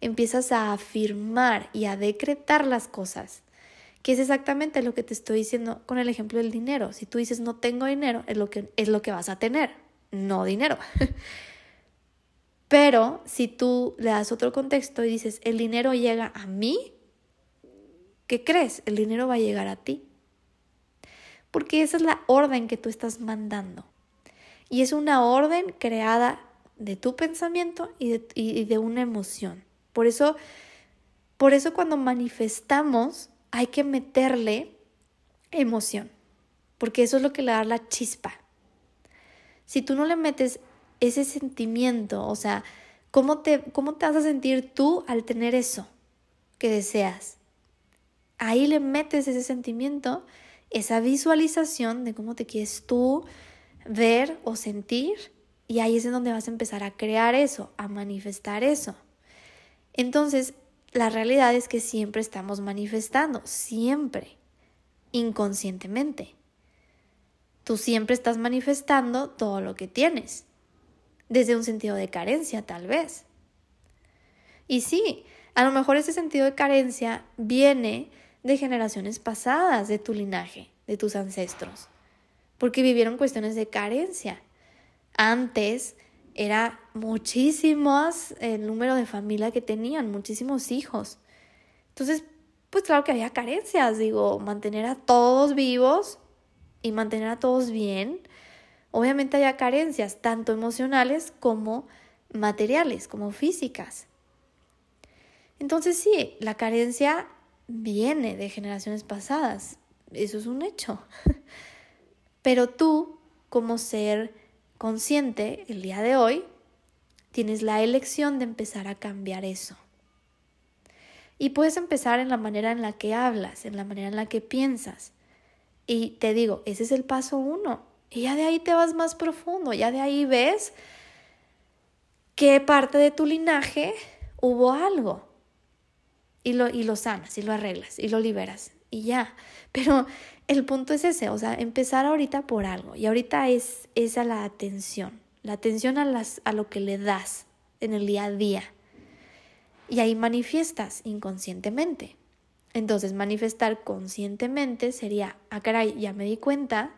empiezas a afirmar y a decretar las cosas, que es exactamente lo que te estoy diciendo con el ejemplo del dinero. Si tú dices no tengo dinero, es lo que, es lo que vas a tener, no dinero. (laughs) Pero si tú le das otro contexto y dices el dinero llega a mí, ¿qué crees? El dinero va a llegar a ti. Porque esa es la orden que tú estás mandando. Y es una orden creada de tu pensamiento y de, y de una emoción. Por eso, por eso cuando manifestamos hay que meterle emoción, porque eso es lo que le da la chispa. Si tú no le metes ese sentimiento, o sea, ¿cómo te, cómo te vas a sentir tú al tener eso que deseas? Ahí le metes ese sentimiento, esa visualización de cómo te quieres tú ver o sentir, y ahí es en donde vas a empezar a crear eso, a manifestar eso. Entonces, la realidad es que siempre estamos manifestando, siempre, inconscientemente. Tú siempre estás manifestando todo lo que tienes, desde un sentido de carencia tal vez. Y sí, a lo mejor ese sentido de carencia viene de generaciones pasadas, de tu linaje, de tus ancestros, porque vivieron cuestiones de carencia. Antes era muchísimos el número de familia que tenían, muchísimos hijos. Entonces, pues claro que había carencias, digo, mantener a todos vivos y mantener a todos bien. Obviamente había carencias, tanto emocionales como materiales, como físicas. Entonces sí, la carencia viene de generaciones pasadas, eso es un hecho. (laughs) Pero tú, como ser consciente el día de hoy, tienes la elección de empezar a cambiar eso. Y puedes empezar en la manera en la que hablas, en la manera en la que piensas. Y te digo, ese es el paso uno. Y ya de ahí te vas más profundo, ya de ahí ves qué parte de tu linaje hubo algo. Y lo, y lo sanas, y lo arreglas, y lo liberas, y ya. Pero el punto es ese, o sea, empezar ahorita por algo. Y ahorita es esa la atención, la atención a, las, a lo que le das en el día a día. Y ahí manifiestas inconscientemente. Entonces, manifestar conscientemente sería, ah, caray, ya me di cuenta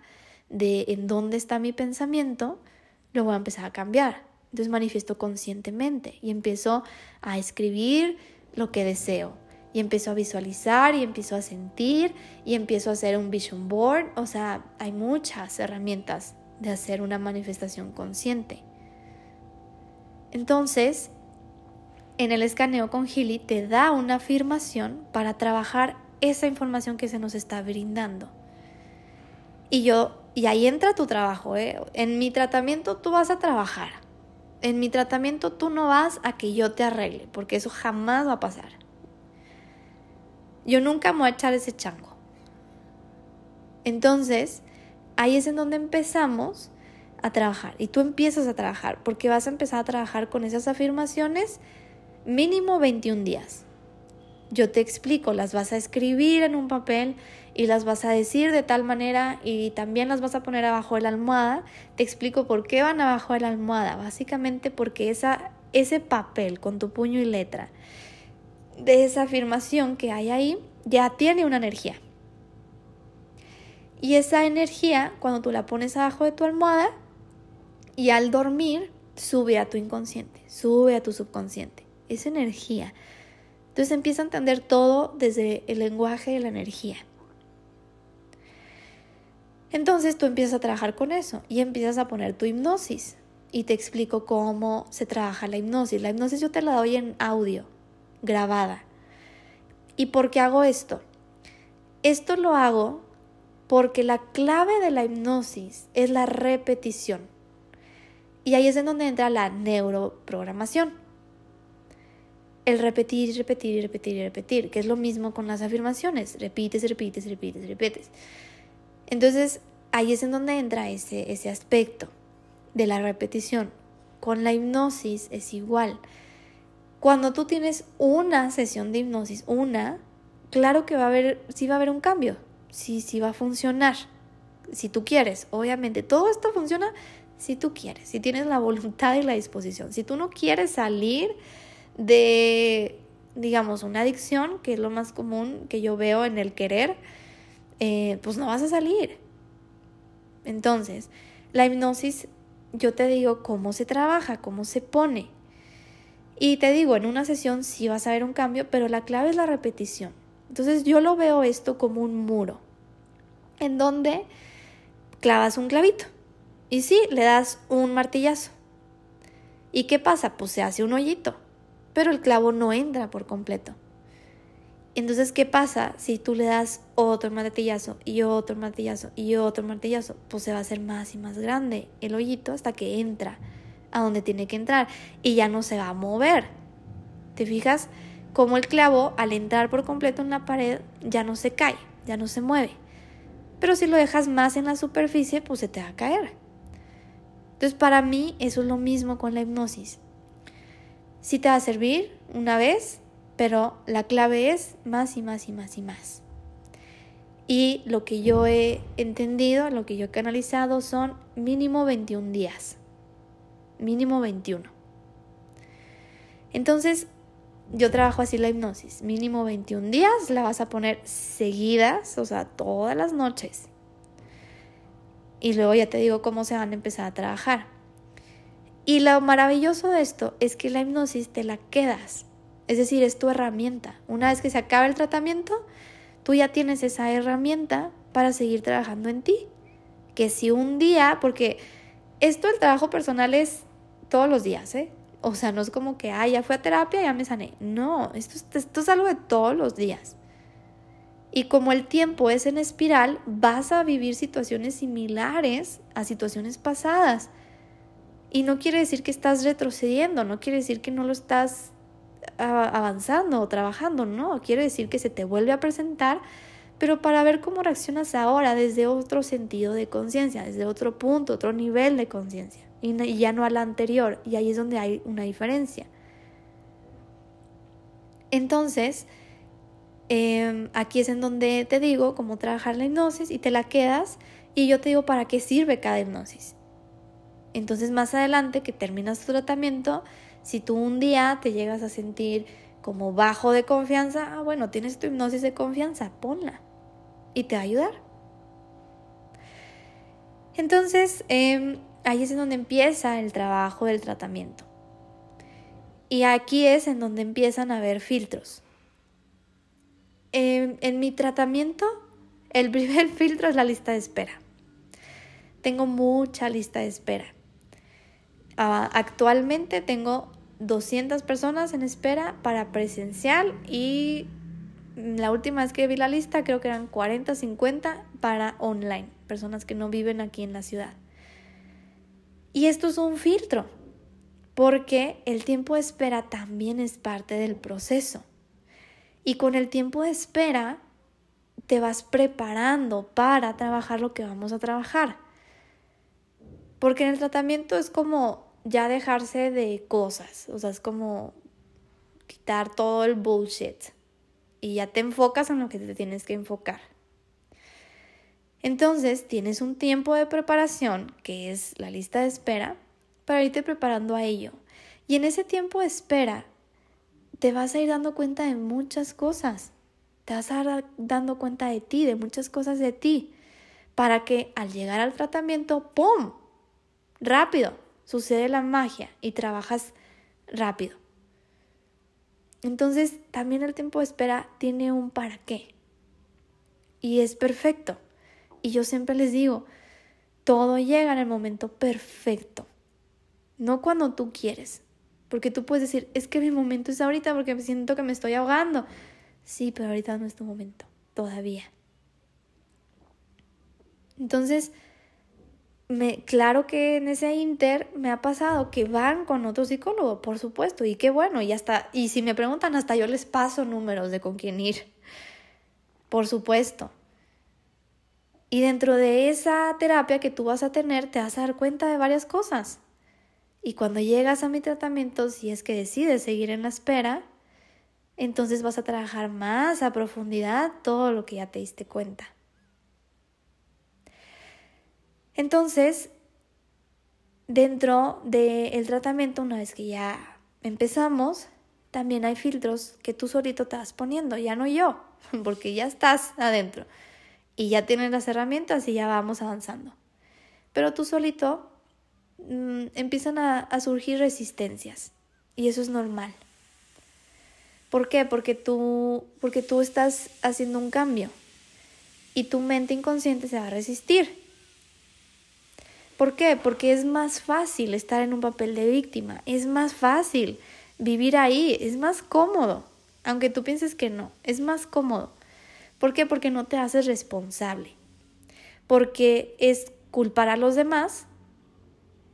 de en dónde está mi pensamiento, lo voy a empezar a cambiar. Entonces manifiesto conscientemente y empiezo a escribir lo que deseo y empiezo a visualizar y empiezo a sentir y empiezo a hacer un vision board. O sea, hay muchas herramientas de hacer una manifestación consciente. Entonces, en el escaneo con Gili te da una afirmación para trabajar esa información que se nos está brindando. Y yo, y ahí entra tu trabajo, ¿eh? En mi tratamiento tú vas a trabajar. En mi tratamiento tú no vas a que yo te arregle, porque eso jamás va a pasar. Yo nunca me voy a echar ese chango. Entonces, ahí es en donde empezamos a trabajar. Y tú empiezas a trabajar, porque vas a empezar a trabajar con esas afirmaciones mínimo 21 días. Yo te explico, las vas a escribir en un papel y las vas a decir de tal manera y también las vas a poner abajo de la almohada. Te explico por qué van abajo de la almohada. Básicamente porque esa, ese papel con tu puño y letra de esa afirmación que hay ahí ya tiene una energía. Y esa energía, cuando tú la pones abajo de tu almohada y al dormir, sube a tu inconsciente, sube a tu subconsciente. Esa energía. Entonces empieza a entender todo desde el lenguaje de la energía. Entonces tú empiezas a trabajar con eso y empiezas a poner tu hipnosis. Y te explico cómo se trabaja la hipnosis. La hipnosis yo te la doy en audio grabada. ¿Y por qué hago esto? Esto lo hago porque la clave de la hipnosis es la repetición. Y ahí es en donde entra la neuroprogramación. El repetir, repetir, repetir repetir, que es lo mismo con las afirmaciones. Repites, repites, repites, repites. Entonces, ahí es en donde entra ese, ese aspecto de la repetición. Con la hipnosis es igual. Cuando tú tienes una sesión de hipnosis, una, claro que va a haber, sí va a haber un cambio, sí, sí va a funcionar, si tú quieres. Obviamente, todo esto funciona si tú quieres, si tienes la (laughs) voluntad y la disposición. Si tú no quieres salir de, digamos, una adicción, que es lo más común que yo veo en el querer, eh, pues no vas a salir. Entonces, la hipnosis, yo te digo cómo se trabaja, cómo se pone. Y te digo, en una sesión sí vas a ver un cambio, pero la clave es la repetición. Entonces yo lo veo esto como un muro, en donde clavas un clavito y sí, le das un martillazo. ¿Y qué pasa? Pues se hace un hoyito, pero el clavo no entra por completo. Entonces, ¿qué pasa si tú le das otro martillazo y otro martillazo y otro martillazo? Pues se va a hacer más y más grande el hoyito hasta que entra a donde tiene que entrar y ya no se va a mover. ¿Te fijas? Como el clavo al entrar por completo en la pared ya no se cae, ya no se mueve. Pero si lo dejas más en la superficie, pues se te va a caer. Entonces para mí eso es lo mismo con la hipnosis. Sí te va a servir una vez, pero la clave es más y más y más y más. Y lo que yo he entendido, lo que yo he canalizado son mínimo 21 días mínimo 21. Entonces, yo trabajo así la hipnosis, mínimo 21 días, la vas a poner seguidas, o sea, todas las noches. Y luego ya te digo cómo se van a empezar a trabajar. Y lo maravilloso de esto es que la hipnosis te la quedas, es decir, es tu herramienta. Una vez que se acaba el tratamiento, tú ya tienes esa herramienta para seguir trabajando en ti. Que si un día, porque esto el trabajo personal es todos los días, ¿eh? O sea, no es como que, ah, ya fui a terapia, ya me sané. No, esto, esto es algo de todos los días. Y como el tiempo es en espiral, vas a vivir situaciones similares a situaciones pasadas. Y no quiere decir que estás retrocediendo, no quiere decir que no lo estás avanzando o trabajando, no, quiere decir que se te vuelve a presentar pero para ver cómo reaccionas ahora desde otro sentido de conciencia, desde otro punto, otro nivel de conciencia, y ya no a la anterior, y ahí es donde hay una diferencia. Entonces, em, aquí es en donde te digo cómo trabajar la hipnosis y te la quedas, y yo te digo para qué sirve cada hipnosis. Entonces, más adelante que terminas tu tratamiento, si tú un día te llegas a sentir como bajo de confianza, ah, bueno, tienes tu hipnosis de confianza, ponla y te va a ayudar. Entonces, em, ahí es en donde empieza el trabajo del tratamiento. Y aquí es en donde empiezan a haber filtros. Em, en mi tratamiento, el (laughs) primer filtro es la lista de espera. Tengo mucha lista de espera. Ah, actualmente tengo 200 personas en espera para presencial y la última vez que vi la lista creo que eran 40, 50 para online, personas que no viven aquí en la ciudad. Y esto es un filtro, porque el tiempo de espera también es parte del proceso. Y con el tiempo de espera te vas preparando para trabajar lo que vamos a trabajar. Porque en el tratamiento es como ya dejarse de cosas, o sea, es como quitar todo el bullshit y ya te enfocas en lo que te tienes que enfocar. Entonces tienes un tiempo de preparación, que es la lista de espera, para irte preparando a ello. Y en ese tiempo de espera te vas a ir dando cuenta de muchas cosas. Te vas a dar dando cuenta de ti, de muchas cosas de ti, para que al llegar al tratamiento, ¡pum! Rápido, sucede la magia y trabajas rápido. Entonces también el tiempo de espera tiene un para qué. Y es perfecto. Y yo siempre les digo, todo llega en el momento perfecto. No cuando tú quieres. Porque tú puedes decir, es que mi momento es ahorita porque siento que me estoy ahogando. Sí, pero ahorita no es tu momento. Todavía. Entonces, me, claro que en ese inter me ha pasado que van con otro psicólogo, por supuesto, y qué bueno, y hasta, y si me preguntan, hasta yo les paso números de con quién ir, por supuesto. Y dentro de esa terapia que tú vas a tener, te vas a dar cuenta de varias cosas. Y cuando llegas a mi tratamiento, si es que decides seguir en la espera, entonces vas a trabajar más a profundidad todo lo que ya te diste cuenta. Entonces, dentro del tratamiento, una vez que ya empezamos, también hay filtros que tú solito te vas poniendo, ya no yo, (laughs) porque ya estás adentro y ya tienes las herramientas y ya vamos avanzando. Pero tú solito mm, empiezan a, a surgir resistencias y eso es normal. ¿Por qué? Porque tú, porque tú estás haciendo un cambio y tu mente inconsciente se va a resistir. ¿Por qué? Porque es más fácil estar en un papel de víctima, es más fácil vivir ahí, es más cómodo, aunque tú pienses que no, es más cómodo. ¿Por qué? Porque no te haces responsable, porque es culpar a los demás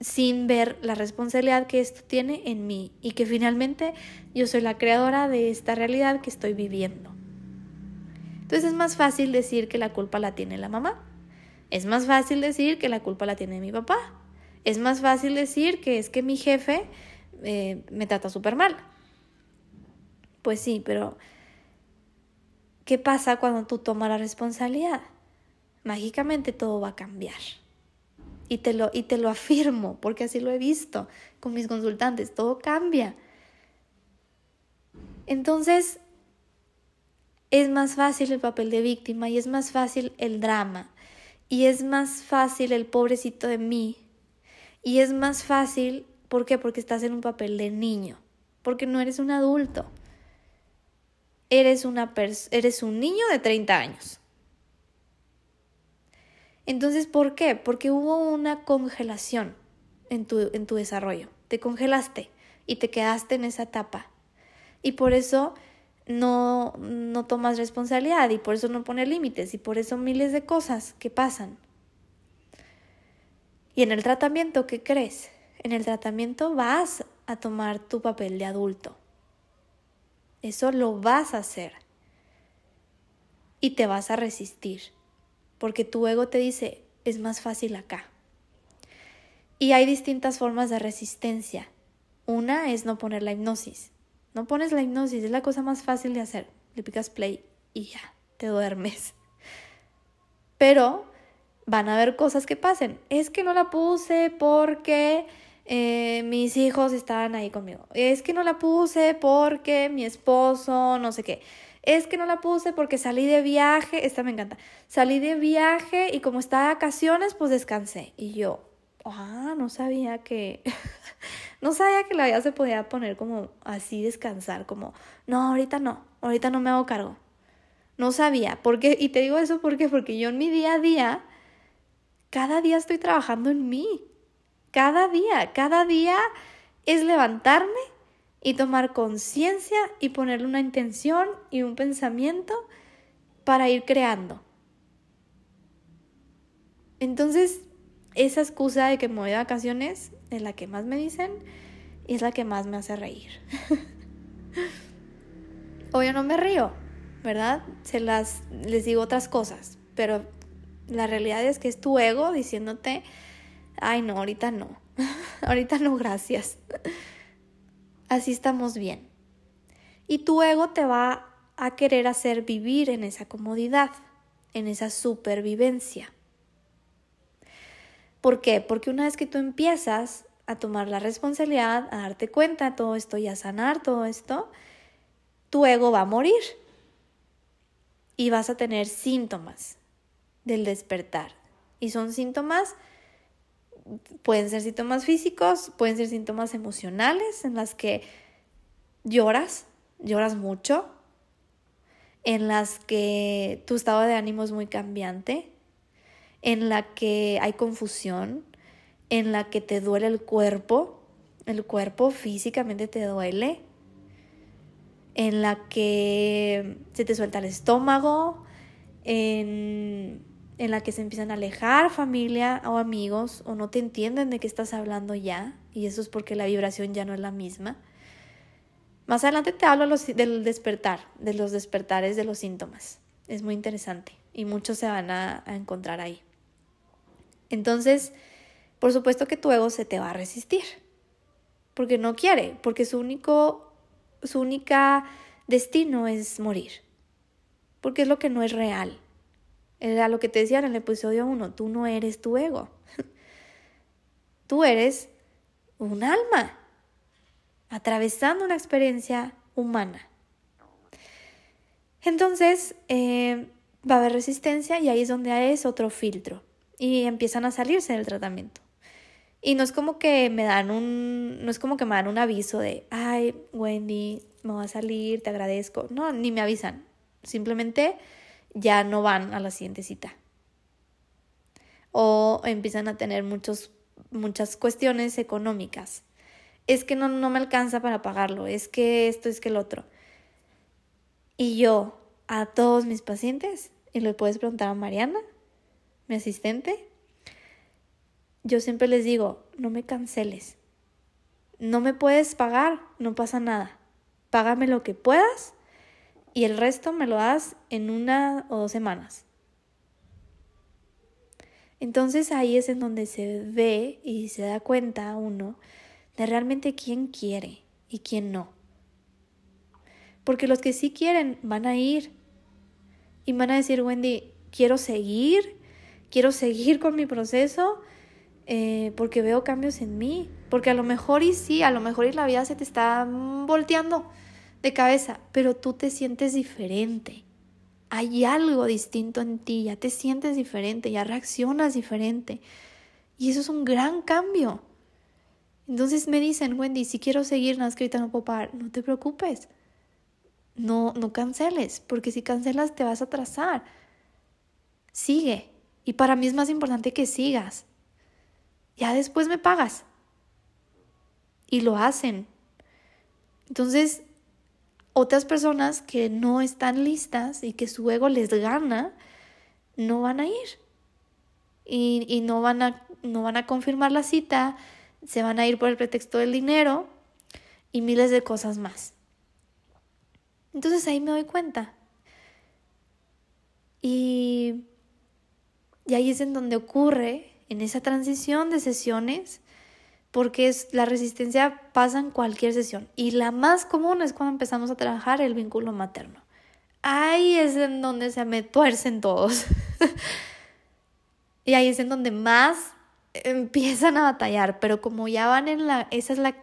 sin ver la responsabilidad que esto tiene en mí y que finalmente yo soy la creadora de esta realidad que estoy viviendo. Entonces es más fácil decir que la culpa la tiene la mamá. Es más fácil decir que la culpa la tiene mi papá. Es más fácil decir que es que mi jefe eh, me trata súper mal. Pues sí, pero ¿qué pasa cuando tú tomas la responsabilidad? Mágicamente todo va a cambiar. Y te, lo, y te lo afirmo, porque así lo he visto con mis consultantes, todo cambia. Entonces, es más fácil el papel de víctima y es más fácil el drama y es más fácil el pobrecito de mí y es más fácil, ¿por qué? Porque estás en un papel de niño, porque no eres un adulto. Eres, una eres un niño de 30 años. Entonces, ¿por qué? Porque hubo una congelación en tu, en tu desarrollo. Te congelaste y te quedaste en esa etapa. Y por eso no, no tomas responsabilidad y por eso no pones límites y por eso miles de cosas que pasan. Y en el tratamiento, ¿qué crees? En el tratamiento vas a tomar tu papel de adulto. Eso lo vas a hacer. Y te vas a resistir porque tu ego te dice, es más fácil acá. Y hay distintas formas de resistencia. Una es no poner la hipnosis. No pones la hipnosis, es la cosa más fácil de hacer. Le picas play y ya, te duermes. Pero van a haber cosas que pasen. Es que no la puse porque eh, mis hijos estaban ahí conmigo. Es que no la puse porque mi esposo, no sé qué es que no la puse porque salí de viaje, esta me encanta, salí de viaje y como estaba de vacaciones, pues descansé. Y yo, ah, no sabía que, (laughs) no sabía que la vida se podía poner como así, descansar, como, no, ahorita no, ahorita no me hago cargo. No sabía, porque, y te digo eso porque, porque yo en mi día a día, cada día estoy trabajando en mí. Cada día, cada día es levantarme y tomar conciencia y ponerle una intención y un pensamiento para ir creando. Entonces, esa excusa de que me voy de vacaciones es la que más me dicen y es la que más me hace reír. (laughs) Obvio no me río, ¿verdad? Se las les digo otras cosas, pero la realidad es que es tu ego diciéndote, "Ay, no, ahorita no. (laughs) ahorita no, gracias." (laughs) así estamos bien. Y tu ego te va a querer hacer vivir en esa comodidad, en esa supervivencia. ¿Por qué? Porque una vez que tú empiezas a tomar la responsabilidad, a darte cuenta de todo esto y a sanar todo esto, tu ego va a morir y vas a tener síntomas del despertar. Y son síntomas pueden ser síntomas físicos, pueden ser síntomas emocionales en las que lloras, lloras mucho, en las que tu estado de ánimo es muy cambiante, en la que hay confusión, en la que te duele el cuerpo, el cuerpo físicamente te duele, en la que se te suelta el estómago, en en la que se empiezan a alejar familia o amigos o no te entienden de qué estás hablando ya y eso es porque la vibración ya no es la misma. Más adelante te hablo del despertar, de los despertares de los síntomas. Es muy interesante y muchos se van a, a encontrar ahí. Entonces, por supuesto que tu ego se te va a resistir porque no quiere, porque su único su única destino es morir. Porque es lo que no es real. Era lo que te decía en el episodio 1, tú no eres tu ego. (laughs) tú eres un alma atravesando una experiencia humana. Entonces, eh, va a haber resistencia y ahí es donde es otro filtro y empiezan a salirse del tratamiento. Y no es como que me dan un, no es como que me dan un aviso de, ay, Wendy, me va a salir, te agradezco. No, ni me avisan. Simplemente ya no van a la siguiente cita. O empiezan a tener muchos, muchas cuestiones económicas. Es que no, no me alcanza para pagarlo, es que esto, es que el otro. Y yo, a todos mis pacientes, y le puedes preguntar a Mariana, mi asistente, yo siempre les digo, no me canceles. No me puedes pagar, no pasa nada. Págame lo que puedas y el resto me lo das en una o dos semanas. Entonces ahí es en donde se ve y se da cuenta uno de realmente quién quiere y quién no. Porque los que sí quieren van a ir y van a decir, Wendy, quiero seguir, quiero seguir con mi proceso eh, porque veo cambios en mí, porque a lo mejor y sí, a lo mejor y la vida se te está volteando de cabeza, pero tú te sientes diferente. Hay algo distinto en ti, ya te sientes diferente, ya reaccionas diferente. Y eso es un gran cambio. Entonces me dicen, Wendy, si quiero seguir, no escrita no puedo pagar. No te preocupes. No, no canceles, porque si cancelas te vas a atrasar. Sigue. Y para mí es más importante que sigas ya después me pagas. Y lo hacen. Entonces, otras personas que no están listas y que su ego les gana, no van a ir. Y, no, van a, no van a confirmar la cita, se van a ir por el pretexto del dinero y miles de cosas más. Entonces ahí me doy cuenta. Y, y ahí es en donde ocurre en esa transición de sesiones, porque es, la resistencia pasa en cualquier sesión. Y la más común es cuando empezamos a trabajar el vínculo materno. Ahí es en donde se me tuercen todos. (laughs) y ahí es en donde más empiezan a batallar. Pero como ya van en la, esa es la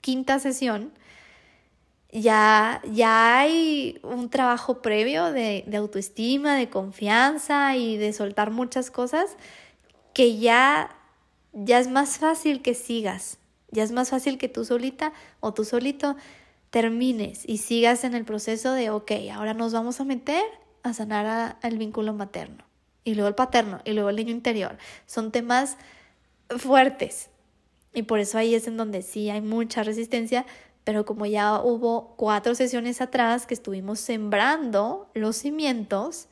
quinta sesión, ya, ya hay un trabajo previo de, de autoestima, de confianza y de soltar muchas cosas que ya, ya es más fácil que sigas, ya es más fácil que tú solita o tú solito termines y sigas en el proceso de, ok, ahora nos vamos a meter a sanar al vínculo materno. Y luego el paterno y luego el niño interior. Son temas fuertes. Y por eso ahí es en donde sí hay mucha resistencia, pero como ya hubo cuatro sesiones atrás que estuvimos sembrando los cimientos,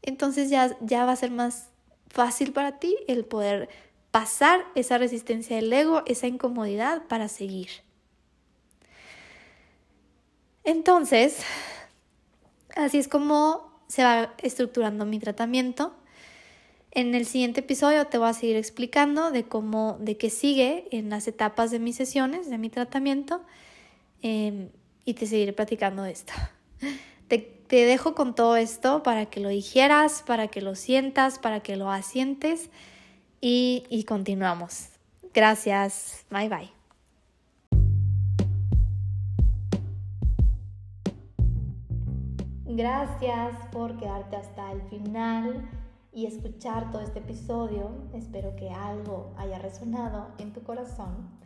entonces ya, ya va a ser más fácil para ti el poder pasar esa resistencia del ego, esa incomodidad para seguir. Entonces, así es como se va estructurando mi tratamiento. En el siguiente episodio te voy a seguir explicando de cómo, de qué sigue en las etapas de mis sesiones, de mi tratamiento, em, y te seguiré platicando de esto. Te te dejo con todo esto para que lo dijeras, para que lo sientas, para que lo asientes y, y continuamos. Gracias. Bye bye. Gracias por quedarte hasta el final y escuchar todo este episodio. Espero que algo haya resonado en tu corazón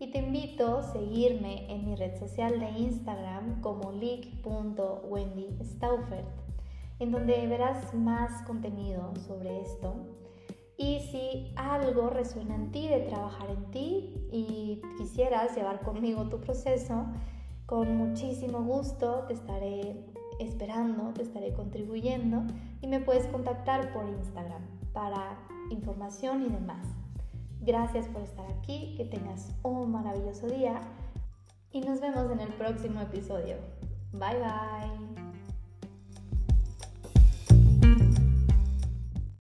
y te invito a seguirme en mi red social de Instagram como leak.wendystaufert, en donde verás más contenido sobre esto. Y si algo resuena en ti de trabajar en ti y quisieras llevar conmigo tu proceso, con muchísimo gusto te estaré esperando, te estaré contribuyendo y me puedes contactar por Instagram para información y demás. Gracias por estar aquí, que tengas un maravilloso día y nos vemos en el próximo episodio. Bye bye.